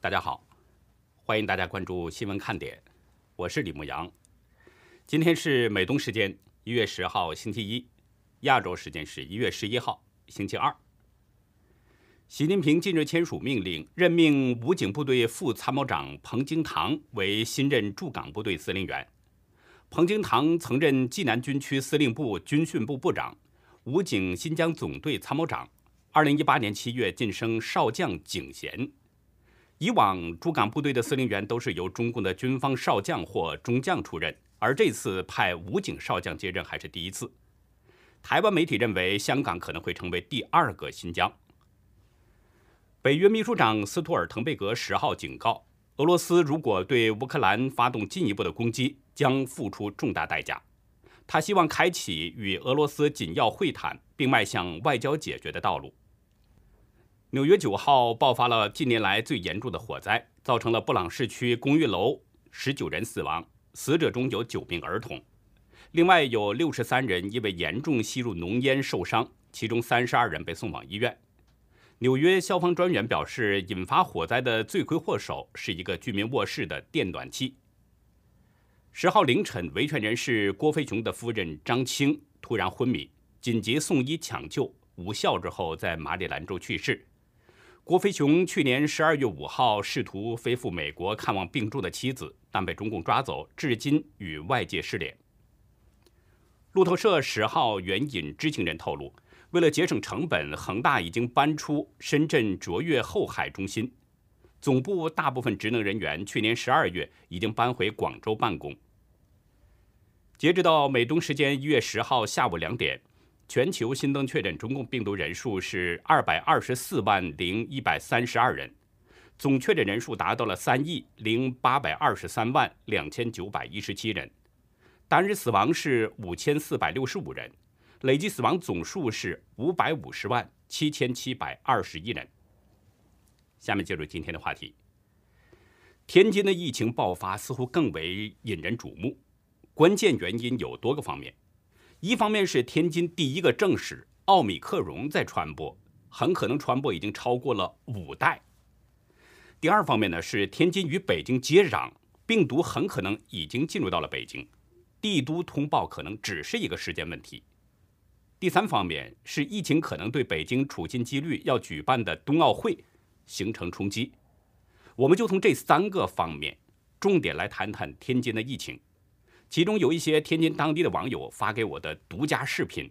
大家好，欢迎大家关注新闻看点，我是李牧阳。今天是美东时间一月十号星期一，亚洲时间是一月十一号星期二。习近平近日签署命令，任命武警部队副参谋长彭京堂为新任驻港部队司令员。彭京堂曾任济南军区司令部军训部部长、武警新疆总队参谋长。二零一八年七月晋升少将警衔。以往驻港部队的司令员都是由中共的军方少将或中将出任，而这次派武警少将接任还是第一次。台湾媒体认为，香港可能会成为第二个新疆。北约秘书长斯托尔滕贝格十号警告，俄罗斯如果对乌克兰发动进一步的攻击，将付出重大代价。他希望开启与俄罗斯紧要会谈，并迈向外交解决的道路。纽约九号爆发了近年来最严重的火灾，造成了布朗市区公寓楼十九人死亡，死者中有九名儿童，另外有六十三人因为严重吸入浓烟受伤，其中三十二人被送往医院。纽约消防专员表示，引发火灾的罪魁祸首是一个居民卧室的电暖气。十号凌晨，维权人士郭飞雄的夫人张青突然昏迷，紧急送医抢救无效之后，在马里兰州去世。郭飞雄去年十二月五号试图飞赴美国看望病重的妻子，但被中共抓走，至今与外界失联。路透社十号援引知情人透露，为了节省成本，恒大已经搬出深圳卓越后海中心，总部大部分职能人员去年十二月已经搬回广州办公。截止到美东时间一月十号下午两点。全球新增确诊中共病毒人数是二百二十四万零一百三十二人，总确诊人数达到了三亿零八百二十三万两千九百一十七人，单日死亡是五千四百六十五人，累计死亡总数是五百五十万七千七百二十一人。下面进入今天的话题，天津的疫情爆发似乎更为引人瞩目，关键原因有多个方面。一方面是天津第一个证实奥米克戎在传播，很可能传播已经超过了五代。第二方面呢是天津与北京接壤，病毒很可能已经进入到了北京，帝都通报可能只是一个时间问题。第三方面是疫情可能对北京处心积虑要举办的冬奥会形成冲击。我们就从这三个方面重点来谈谈天津的疫情。其中有一些天津当地的网友发给我的独家视频，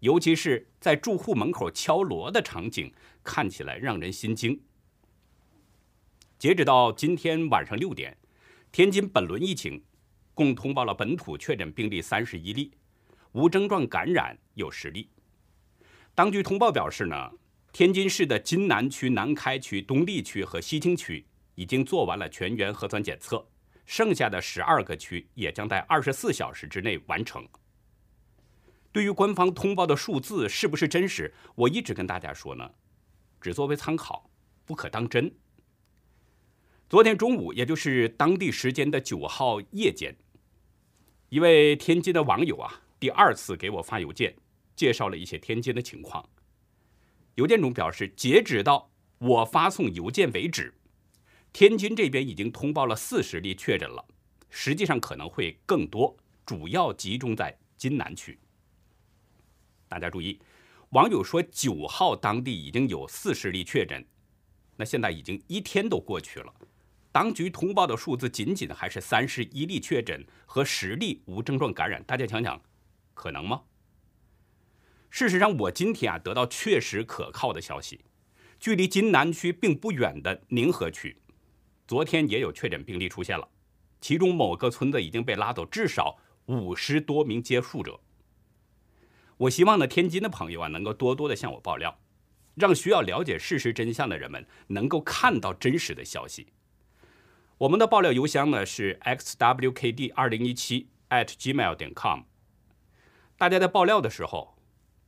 尤其是在住户门口敲锣的场景，看起来让人心惊。截止到今天晚上六点，天津本轮疫情共通报了本土确诊病例三十一例，无症状感染有十例。当局通报表示呢，天津市的津南区、南开区、东丽区和西青区已经做完了全员核酸检测。剩下的十二个区也将在二十四小时之内完成。对于官方通报的数字是不是真实，我一直跟大家说呢，只作为参考，不可当真。昨天中午，也就是当地时间的九号夜间，一位天津的网友啊，第二次给我发邮件，介绍了一些天津的情况。邮件中表示，截止到我发送邮件为止。天津这边已经通报了四十例确诊了，实际上可能会更多，主要集中在津南区。大家注意，网友说九号当地已经有四十例确诊，那现在已经一天都过去了，当局通报的数字仅仅还是三十一例确诊和十例无症状感染，大家想想，可能吗？事实上，我今天啊得到确实可靠的消息，距离津南区并不远的宁河区。昨天也有确诊病例出现了，其中某个村子已经被拉走至少五十多名接触者。我希望呢，天津的朋友啊，能够多多的向我爆料，让需要了解事实真相的人们能够看到真实的消息。我们的爆料邮箱呢是 xwkd 二零一七 at gmail 点 com。大家在爆料的时候，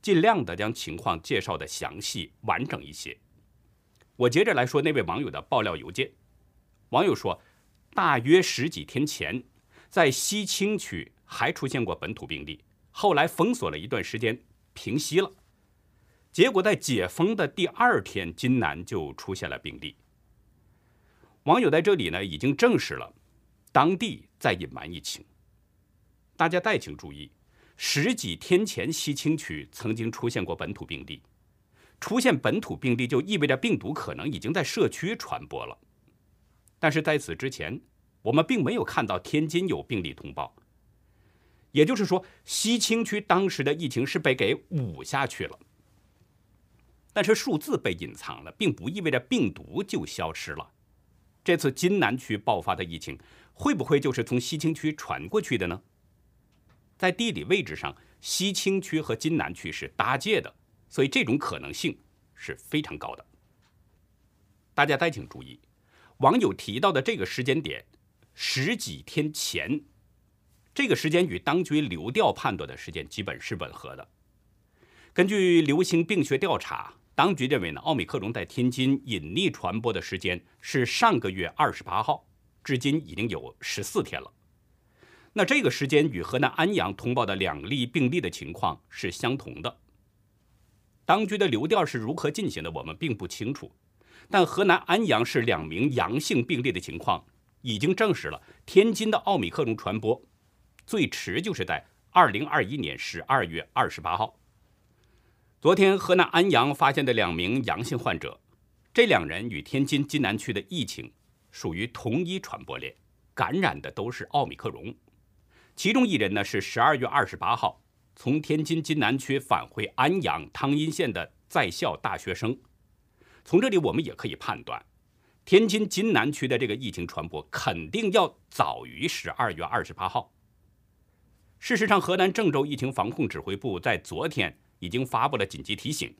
尽量的将情况介绍的详细完整一些。我接着来说那位网友的爆料邮件。网友说，大约十几天前，在西青区还出现过本土病例，后来封锁了一段时间，平息了。结果在解封的第二天，津南就出现了病例。网友在这里呢已经证实了，当地在隐瞒疫情。大家再请注意，十几天前西青区曾经出现过本土病例，出现本土病例就意味着病毒可能已经在社区传播了。但是在此之前，我们并没有看到天津有病例通报，也就是说，西青区当时的疫情是被给捂下去了。但是数字被隐藏了，并不意味着病毒就消失了。这次津南区爆发的疫情，会不会就是从西青区传过去的呢？在地理位置上，西青区和津南区是搭界的，所以这种可能性是非常高的。大家再请注意，网友提到的这个时间点，十几天前，这个时间与当局流调判断的时间基本是吻合的。根据流行病学调查，当局认为呢，奥密克戎在天津隐匿传播的时间是上个月二十八号，至今已经有十四天了。那这个时间与河南安阳通报的两例病例的情况是相同的。当局的流调是如何进行的，我们并不清楚。但河南安阳市两名阳性病例的情况已经证实了天津的奥密克戎传播，最迟就是在二零二一年十二月二十八号。昨天河南安阳发现的两名阳性患者，这两人与天津津南区的疫情属于同一传播链，感染的都是奥密克戎。其中一人呢是十二月二十八号从天津津南区返回安阳汤阴县的在校大学生。从这里我们也可以判断，天津津南区的这个疫情传播肯定要早于十二月二十八号。事实上，河南郑州疫情防控指挥部在昨天已经发布了紧急提醒：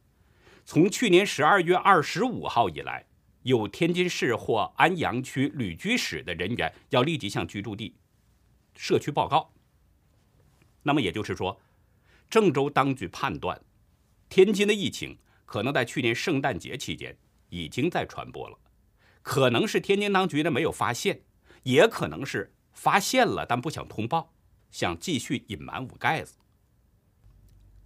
从去年十二月二十五号以来，有天津市或安阳区旅居史的人员要立即向居住地。社区报告。那么也就是说，郑州当局判断，天津的疫情可能在去年圣诞节期间已经在传播了，可能是天津当局呢没有发现，也可能是发现了但不想通报，想继续隐瞒捂盖子。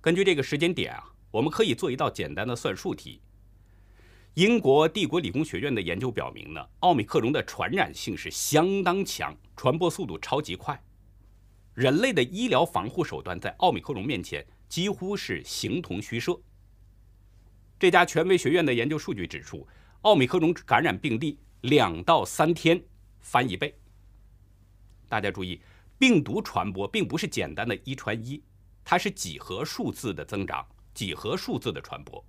根据这个时间点啊，我们可以做一道简单的算术题。英国帝国理工学院的研究表明呢，奥密克戎的传染性是相当强，传播速度超级快。人类的医疗防护手段在奥密克戎面前几乎是形同虚设。这家权威学院的研究数据指出，奥密克戎感染病例两到三天翻一倍。大家注意，病毒传播并不是简单的一传一，它是几何数字的增长，几何数字的传播。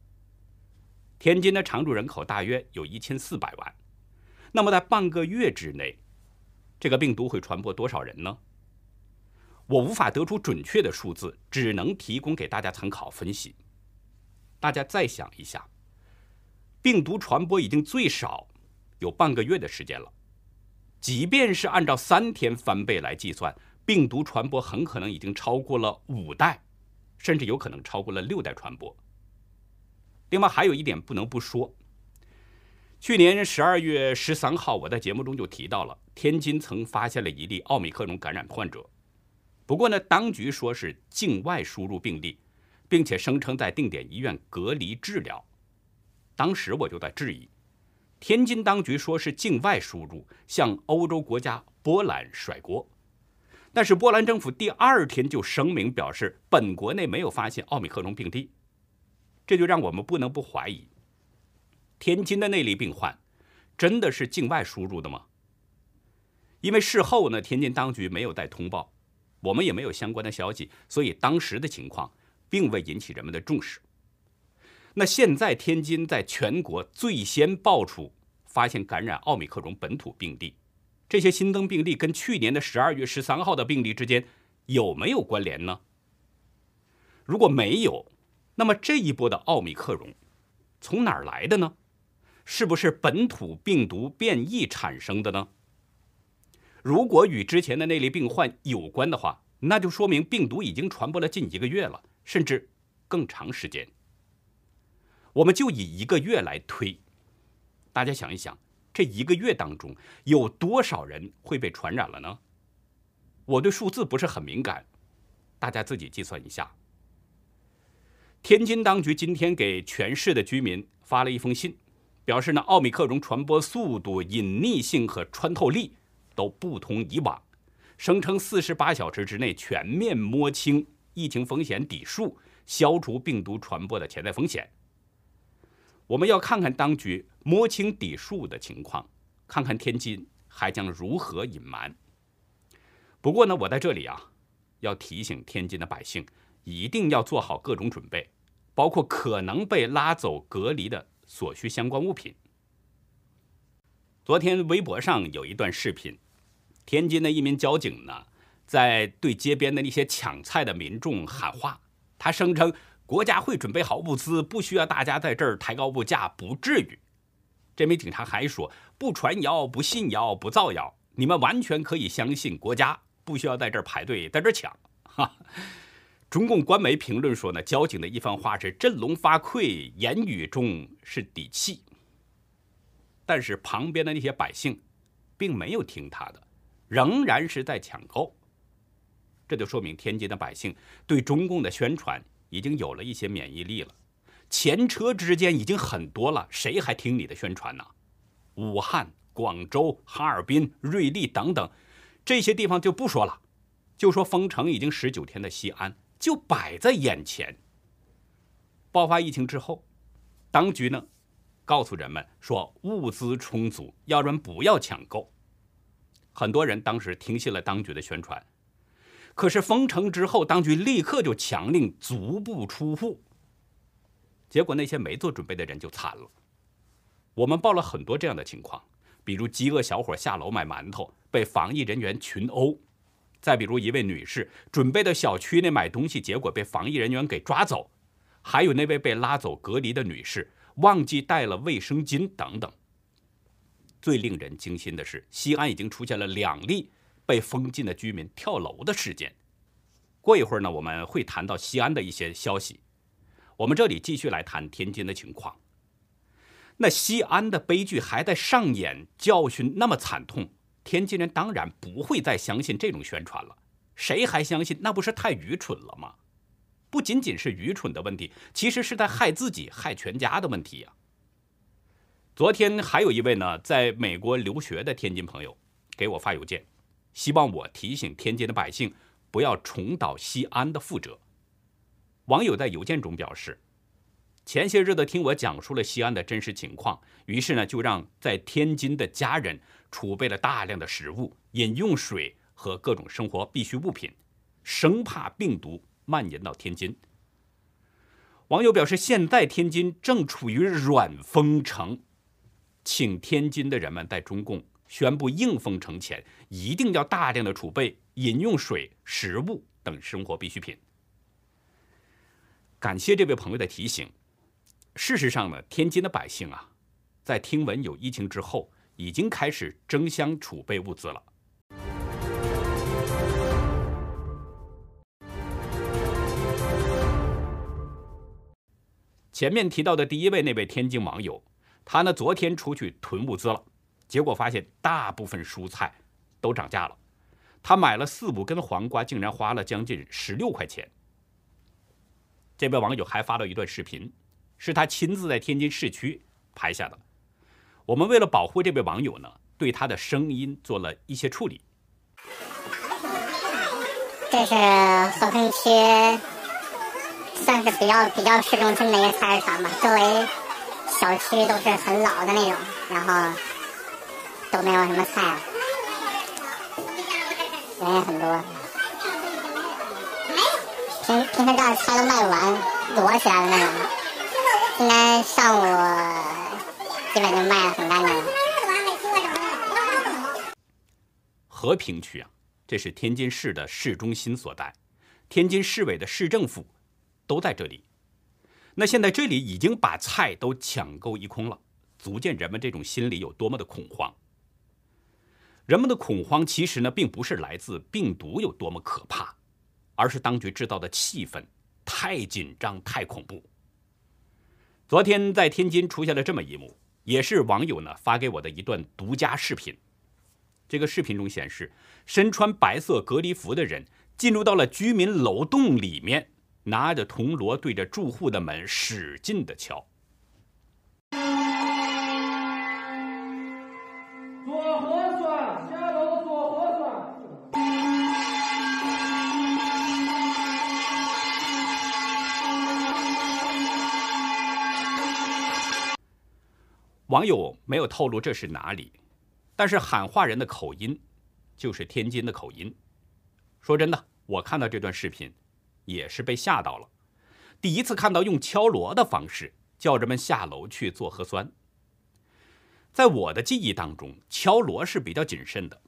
天津的常住人口大约有一千四百万，那么在半个月之内，这个病毒会传播多少人呢？我无法得出准确的数字，只能提供给大家参考分析。大家再想一下，病毒传播已经最少有半个月的时间了，即便是按照三天翻倍来计算，病毒传播很可能已经超过了五代，甚至有可能超过了六代传播。另外还有一点不能不说，去年十二月十三号，我在节目中就提到了天津曾发现了一例奥密克戎感染患者，不过呢，当局说是境外输入病例，并且声称在定点医院隔离治疗。当时我就在质疑，天津当局说是境外输入，向欧洲国家波兰甩锅，但是波兰政府第二天就声明表示，本国内没有发现奥密克戎病例。这就让我们不能不怀疑，天津的那例病患真的是境外输入的吗？因为事后呢，天津当局没有再通报，我们也没有相关的消息，所以当时的情况并未引起人们的重视。那现在天津在全国最先爆出发现感染奥密克戎本土病例，这些新增病例跟去年的十二月十三号的病例之间有没有关联呢？如果没有，那么这一波的奥密克戎从哪儿来的呢？是不是本土病毒变异产生的呢？如果与之前的那例病患有关的话，那就说明病毒已经传播了近一个月了，甚至更长时间。我们就以一个月来推，大家想一想，这一个月当中有多少人会被传染了呢？我对数字不是很敏感，大家自己计算一下。天津当局今天给全市的居民发了一封信，表示呢，奥密克戎传播速度、隐匿性和穿透力都不同以往，声称四十八小时之内全面摸清疫情风险底数，消除病毒传播的潜在风险。我们要看看当局摸清底数的情况，看看天津还将如何隐瞒。不过呢，我在这里啊，要提醒天津的百姓，一定要做好各种准备，包括可能被拉走隔离的。所需相关物品。昨天微博上有一段视频，天津的一名交警呢，在对街边的那些抢菜的民众喊话。他声称国家会准备好物资，不需要大家在这儿抬高物价，不至于。这名警察还说：“不传谣，不信谣，不造谣，你们完全可以相信国家，不需要在这儿排队，在这儿抢。”哈。中共官媒评论说呢，交警的一番话是振聋发聩，言语中是底气。但是旁边的那些百姓，并没有听他的，仍然是在抢购。这就说明天津的百姓对中共的宣传已经有了一些免疫力了。前车之鉴已经很多了，谁还听你的宣传呢？武汉、广州、哈尔滨、瑞丽等等这些地方就不说了，就说封城已经十九天的西安。就摆在眼前。爆发疫情之后，当局呢，告诉人们说物资充足，要人不要抢购。很多人当时听信了当局的宣传，可是封城之后，当局立刻就强令足不出户。结果那些没做准备的人就惨了。我们报了很多这样的情况，比如饥饿小伙下楼买馒头，被防疫人员群殴。再比如，一位女士准备到小区内买东西，结果被防疫人员给抓走；还有那位被拉走隔离的女士，忘记带了卫生巾等等。最令人惊心的是，西安已经出现了两例被封禁的居民跳楼的事件。过一会儿呢，我们会谈到西安的一些消息。我们这里继续来谈天津的情况。那西安的悲剧还在上演，教训那么惨痛。天津人当然不会再相信这种宣传了，谁还相信？那不是太愚蠢了吗？不仅仅是愚蠢的问题，其实是在害自己、害全家的问题呀。昨天还有一位呢，在美国留学的天津朋友给我发邮件，希望我提醒天津的百姓不要重蹈西安的覆辙。网友在邮件中表示，前些日子听我讲述了西安的真实情况，于是呢，就让在天津的家人。储备了大量的食物、饮用水和各种生活必需物品，生怕病毒蔓延到天津。网友表示，现在天津正处于软封城，请天津的人们在中共宣布硬封城前，一定要大量的储备饮用水、食物等生活必需品。感谢这位朋友的提醒。事实上呢，天津的百姓啊，在听闻有疫情之后。已经开始争相储备物资了。前面提到的第一位那位天津网友，他呢昨天出去囤物资了，结果发现大部分蔬菜都涨价了。他买了四五根黄瓜，竟然花了将近十六块钱。这位网友还发了一段视频，是他亲自在天津市区拍下的。我们为了保护这位网友呢，对他的声音做了一些处理。这是和平区，算是比较比较市中心的一个菜市场吧。周围小区都是很老的那种，然后都没有什么菜了，人也很多。平平时这儿菜都卖不完，摞起来的那种。今天上午。基本就卖的很干净了。和平区啊，这是天津市的市中心所在，天津市委的市政府都在这里。那现在这里已经把菜都抢购一空了，足见人们这种心理有多么的恐慌。人们的恐慌其实呢，并不是来自病毒有多么可怕，而是当局制造的气氛太紧张、太恐怖。昨天在天津出现了这么一幕。也是网友呢发给我的一段独家视频。这个视频中显示，身穿白色隔离服的人进入到了居民楼栋里面，拿着铜锣对着住户的门使劲的敲。网友没有透露这是哪里，但是喊话人的口音就是天津的口音。说真的，我看到这段视频也是被吓到了。第一次看到用敲锣的方式叫人们下楼去做核酸。在我的记忆当中，敲锣是比较谨慎的，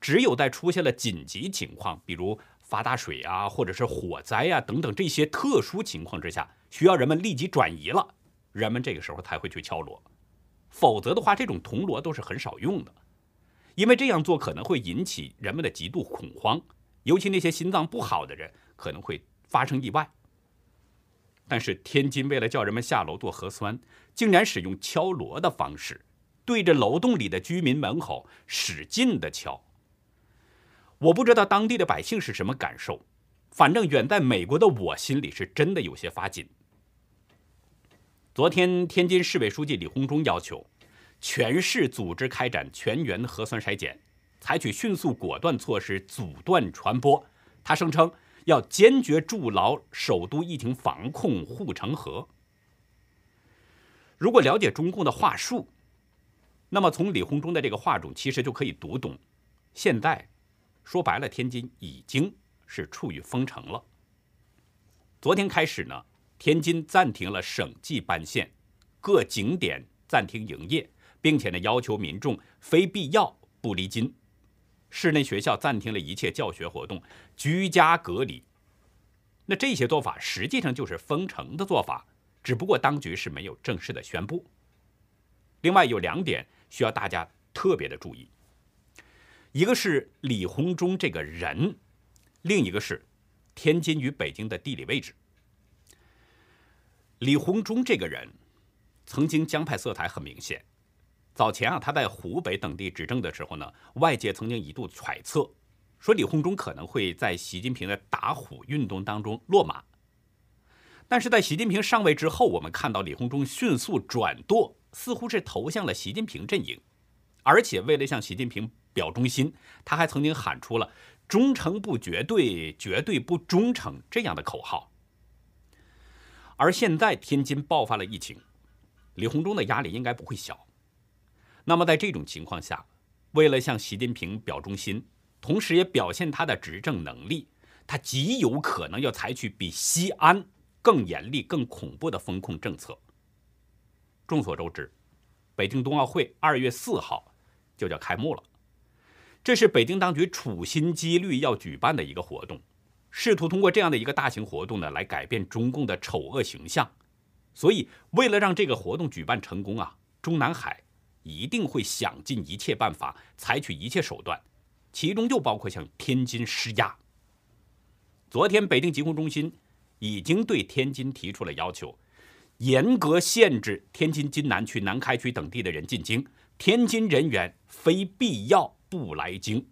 只有在出现了紧急情况，比如发大水啊，或者是火灾啊等等这些特殊情况之下，需要人们立即转移了，人们这个时候才会去敲锣。否则的话，这种铜锣都是很少用的，因为这样做可能会引起人们的极度恐慌，尤其那些心脏不好的人可能会发生意外。但是天津为了叫人们下楼做核酸，竟然使用敲锣的方式，对着楼栋里的居民门口使劲的敲。我不知道当地的百姓是什么感受，反正远在美国的我心里是真的有些发紧。昨天，天津市委书记李鸿忠要求全市组织开展全员核酸筛检，采取迅速果断措施阻断传播。他声称要坚决筑牢首都疫情防控护城河。如果了解中共的话术，那么从李鸿忠的这个话中，其实就可以读懂，现在说白了，天津已经是处于封城了。昨天开始呢。天津暂停了省际班线，各景点暂停营业，并且呢要求民众非必要不离津。室内学校暂停了一切教学活动，居家隔离。那这些做法实际上就是封城的做法，只不过当局是没有正式的宣布。另外有两点需要大家特别的注意，一个是李鸿忠这个人，另一个是天津与北京的地理位置。李鸿忠这个人，曾经江派色彩很明显。早前啊，他在湖北等地执政的时候呢，外界曾经一度揣测，说李鸿忠可能会在习近平的打虎运动当中落马。但是在习近平上位之后，我们看到李鸿忠迅速转舵，似乎是投向了习近平阵营，而且为了向习近平表忠心，他还曾经喊出了“忠诚不绝对，绝对不忠诚”这样的口号。而现在天津爆发了疫情，李鸿忠的压力应该不会小。那么在这种情况下，为了向习近平表忠心，同时也表现他的执政能力，他极有可能要采取比西安更严厉、更恐怖的风控政策。众所周知，北京冬奥会二月四号就要开幕了，这是北京当局处心积虑要举办的一个活动。试图通过这样的一个大型活动呢，来改变中共的丑恶形象。所以，为了让这个活动举办成功啊，中南海一定会想尽一切办法，采取一切手段，其中就包括向天津施压。昨天，北京疾控中心已经对天津提出了要求，严格限制天津津南区、南开区等地的人进京，天津人员非必要不来京。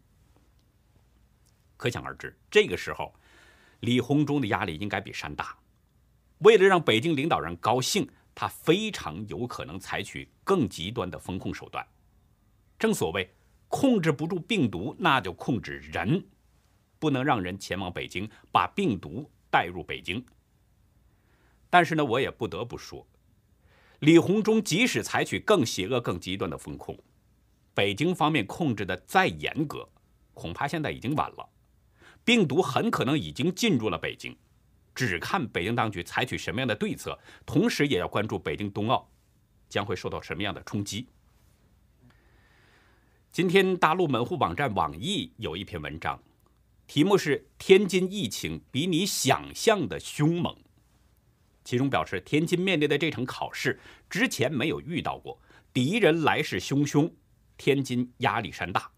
可想而知，这个时候。李鸿忠的压力应该比山大。为了让北京领导人高兴，他非常有可能采取更极端的风控手段。正所谓，控制不住病毒，那就控制人，不能让人前往北京，把病毒带入北京。但是呢，我也不得不说，李鸿忠即使采取更邪恶、更极端的风控，北京方面控制的再严格，恐怕现在已经晚了。病毒很可能已经进入了北京，只看北京当局采取什么样的对策，同时也要关注北京冬奥将会受到什么样的冲击。今天，大陆门户网站网易有一篇文章，题目是“天津疫情比你想象的凶猛”，其中表示天津面对的这场考试之前没有遇到过，敌人来势汹汹，天津压力山大。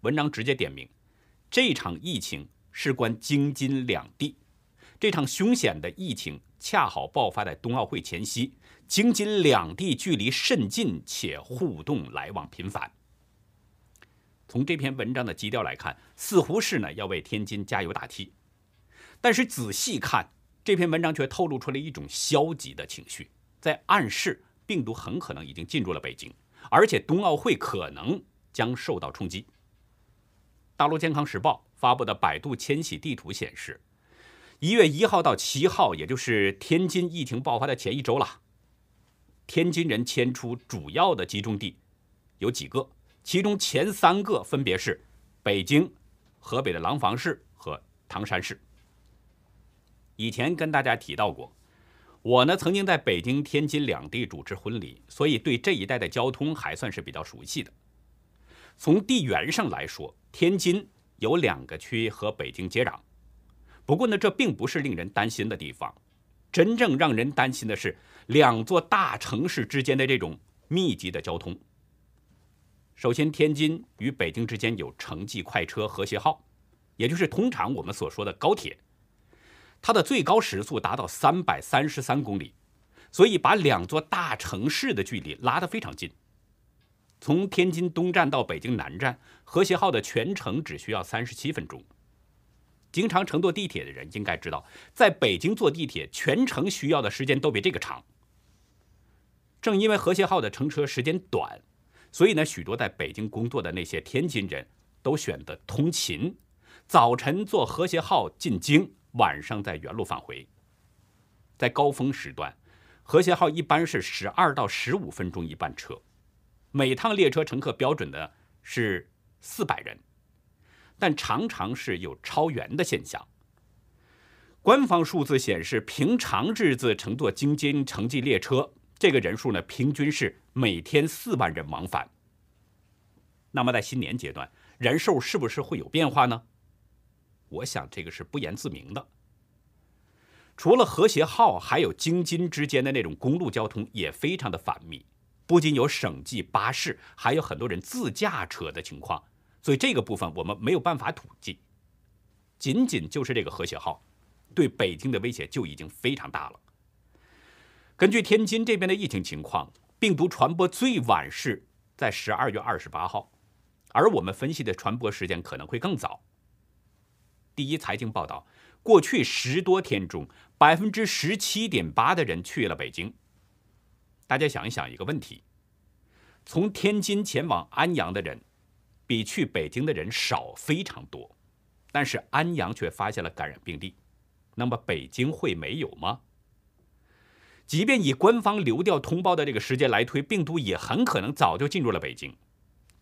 文章直接点名。这场疫情事关京津两地，这场凶险的疫情恰好爆发在冬奥会前夕，京津两地距离甚近且互动来往频繁。从这篇文章的基调来看，似乎是呢要为天津加油打气，但是仔细看这篇文章却透露出了一种消极的情绪，在暗示病毒很可能已经进入了北京，而且冬奥会可能将受到冲击。大陆健康时报发布的百度迁徙地图显示，一月一号到七号，也就是天津疫情爆发的前一周了，天津人迁出主要的集中地有几个，其中前三个分别是北京、河北的廊坊市和唐山市。以前跟大家提到过，我呢曾经在北京、天津两地主持婚礼，所以对这一带的交通还算是比较熟悉的。从地缘上来说，天津有两个区和北京接壤，不过呢，这并不是令人担心的地方。真正让人担心的是两座大城市之间的这种密集的交通。首先，天津与北京之间有城际快车和谐号，也就是通常我们所说的高铁。它的最高时速达到三百三十三公里，所以把两座大城市的距离拉得非常近。从天津东站到北京南站，和谐号的全程只需要三十七分钟。经常乘坐地铁的人应该知道，在北京坐地铁全程需要的时间都比这个长。正因为和谐号的乘车时间短，所以呢，许多在北京工作的那些天津人都选择通勤，早晨坐和谐号进京。晚上在原路返回，在高峰时段，和谐号一般是十二到十五分钟一班车，每趟列车乘客标准的是四百人，但常常是有超员的现象。官方数字显示，平常日子乘坐京津城际列车这个人数呢，平均是每天四万人往返。那么在新年阶段，人数是不是会有变化呢？我想这个是不言自明的。除了和谐号，还有京津之间的那种公路交通也非常的繁密，不仅有省际巴士，还有很多人自驾车的情况。所以这个部分我们没有办法统计。仅仅就是这个和谐号，对北京的威胁就已经非常大了。根据天津这边的疫情情况，病毒传播最晚是在十二月二十八号，而我们分析的传播时间可能会更早。第一财经报道，过去十多天中，百分之十七点八的人去了北京。大家想一想一个问题：从天津前往安阳的人，比去北京的人少非常多，但是安阳却发现了感染病例，那么北京会没有吗？即便以官方流调通报的这个时间来推，病毒也很可能早就进入了北京。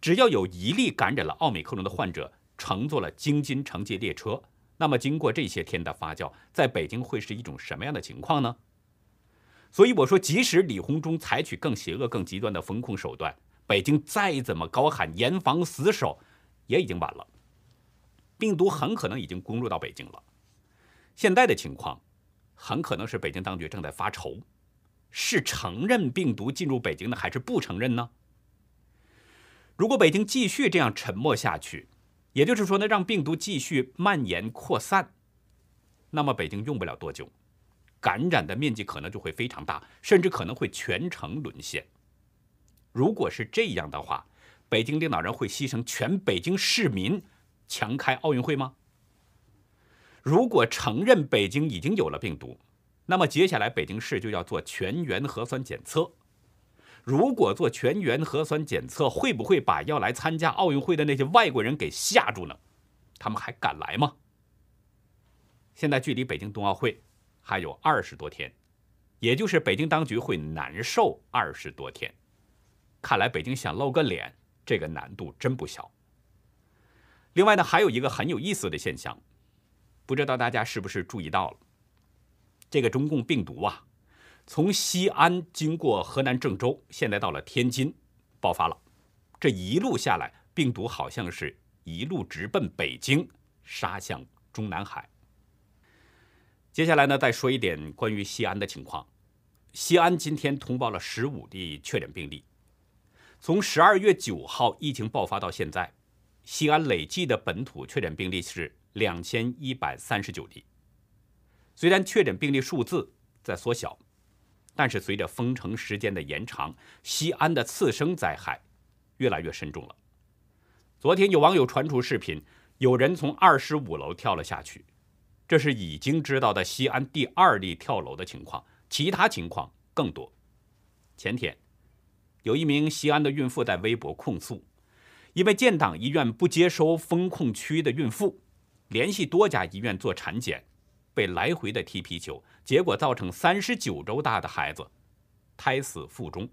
只要有一例感染了奥密克戎的患者。乘坐了京津城际列车，那么经过这些天的发酵，在北京会是一种什么样的情况呢？所以我说，即使李鸿忠采取更邪恶、更极端的风控手段，北京再怎么高喊严防死守，也已经晚了。病毒很可能已经攻入到北京了。现在的情况，很可能是北京当局正在发愁，是承认病毒进入北京呢，还是不承认呢？如果北京继续这样沉默下去，也就是说呢，让病毒继续蔓延扩散，那么北京用不了多久，感染的面积可能就会非常大，甚至可能会全城沦陷。如果是这样的话，北京领导人会牺牲全北京市民强开奥运会吗？如果承认北京已经有了病毒，那么接下来北京市就要做全员核酸检测。如果做全员核酸检测，会不会把要来参加奥运会的那些外国人给吓住呢？他们还敢来吗？现在距离北京冬奥会还有二十多天，也就是北京当局会难受二十多天。看来北京想露个脸，这个难度真不小。另外呢，还有一个很有意思的现象，不知道大家是不是注意到了？这个中共病毒啊。从西安经过河南郑州，现在到了天津，爆发了。这一路下来，病毒好像是一路直奔北京，杀向中南海。接下来呢，再说一点关于西安的情况。西安今天通报了十五例确诊病例。从十二月九号疫情爆发到现在，西安累计的本土确诊病例是两千一百三十九例。虽然确诊病例数字在缩小。但是随着封城时间的延长，西安的次生灾害越来越深重了。昨天有网友传出视频，有人从二十五楼跳了下去，这是已经知道的西安第二例跳楼的情况，其他情况更多。前天，有一名西安的孕妇在微博控诉，因为建党医院不接收封控区的孕妇，联系多家医院做产检。被来回的踢皮球，结果造成三十九周大的孩子胎死腹中。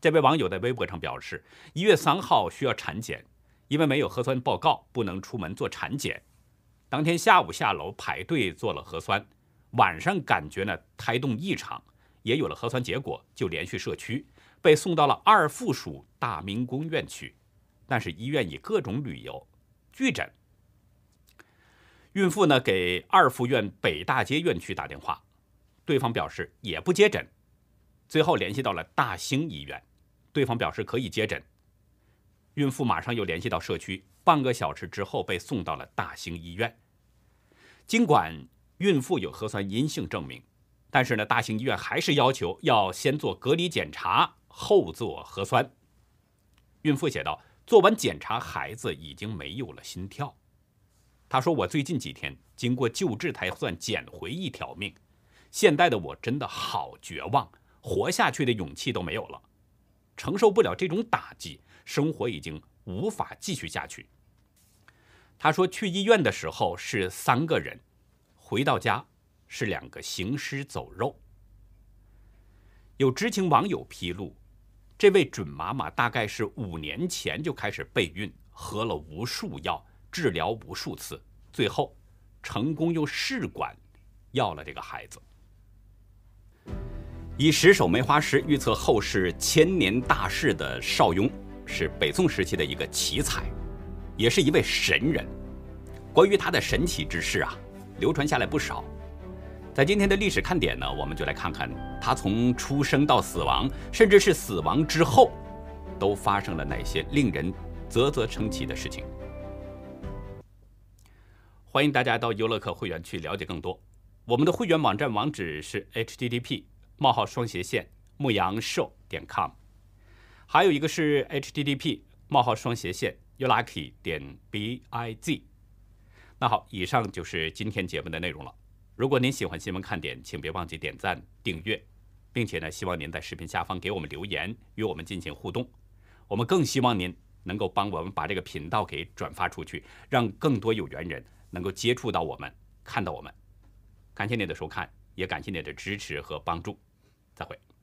这位网友在微博上表示，一月三号需要产检，因为没有核酸报告，不能出门做产检。当天下午下楼排队做了核酸，晚上感觉呢胎动异常，也有了核酸结果，就连续社区被送到了二附属大明宫院区，但是医院以各种理由拒诊。孕妇呢给二附院北大街院区打电话，对方表示也不接诊，最后联系到了大兴医院，对方表示可以接诊。孕妇马上又联系到社区，半个小时之后被送到了大兴医院。尽管孕妇有核酸阴性证明，但是呢，大型医院还是要求要先做隔离检查，后做核酸。孕妇写道：“做完检查，孩子已经没有了心跳。”她说：“我最近几天经过救治，才算捡回一条命。现在的我真的好绝望，活下去的勇气都没有了，承受不了这种打击。”生活已经无法继续下去。他说，去医院的时候是三个人，回到家是两个行尸走肉。有知情网友披露，这位准妈妈大概是五年前就开始备孕，喝了无数药，治疗无数次，最后成功用试管要了这个孩子。以十首梅花诗预测后世千年大事的邵雍。是北宋时期的一个奇才，也是一位神人。关于他的神奇之事啊，流传下来不少。在今天的历史看点呢，我们就来看看他从出生到死亡，甚至是死亡之后，都发生了哪些令人啧啧称奇的事情。欢迎大家到优乐客会员去了解更多。我们的会员网站网址是 http: 冒号双斜线牧羊兽点 com。还有一个是 http: 冒号双斜线 youlucky 点 biz。那好，以上就是今天节目的内容了。如果您喜欢新闻看点，请别忘记点赞、订阅，并且呢，希望您在视频下方给我们留言，与我们进行互动。我们更希望您能够帮我们把这个频道给转发出去，让更多有缘人能够接触到我们，看到我们。感谢您的收看，也感谢您的支持和帮助。再会。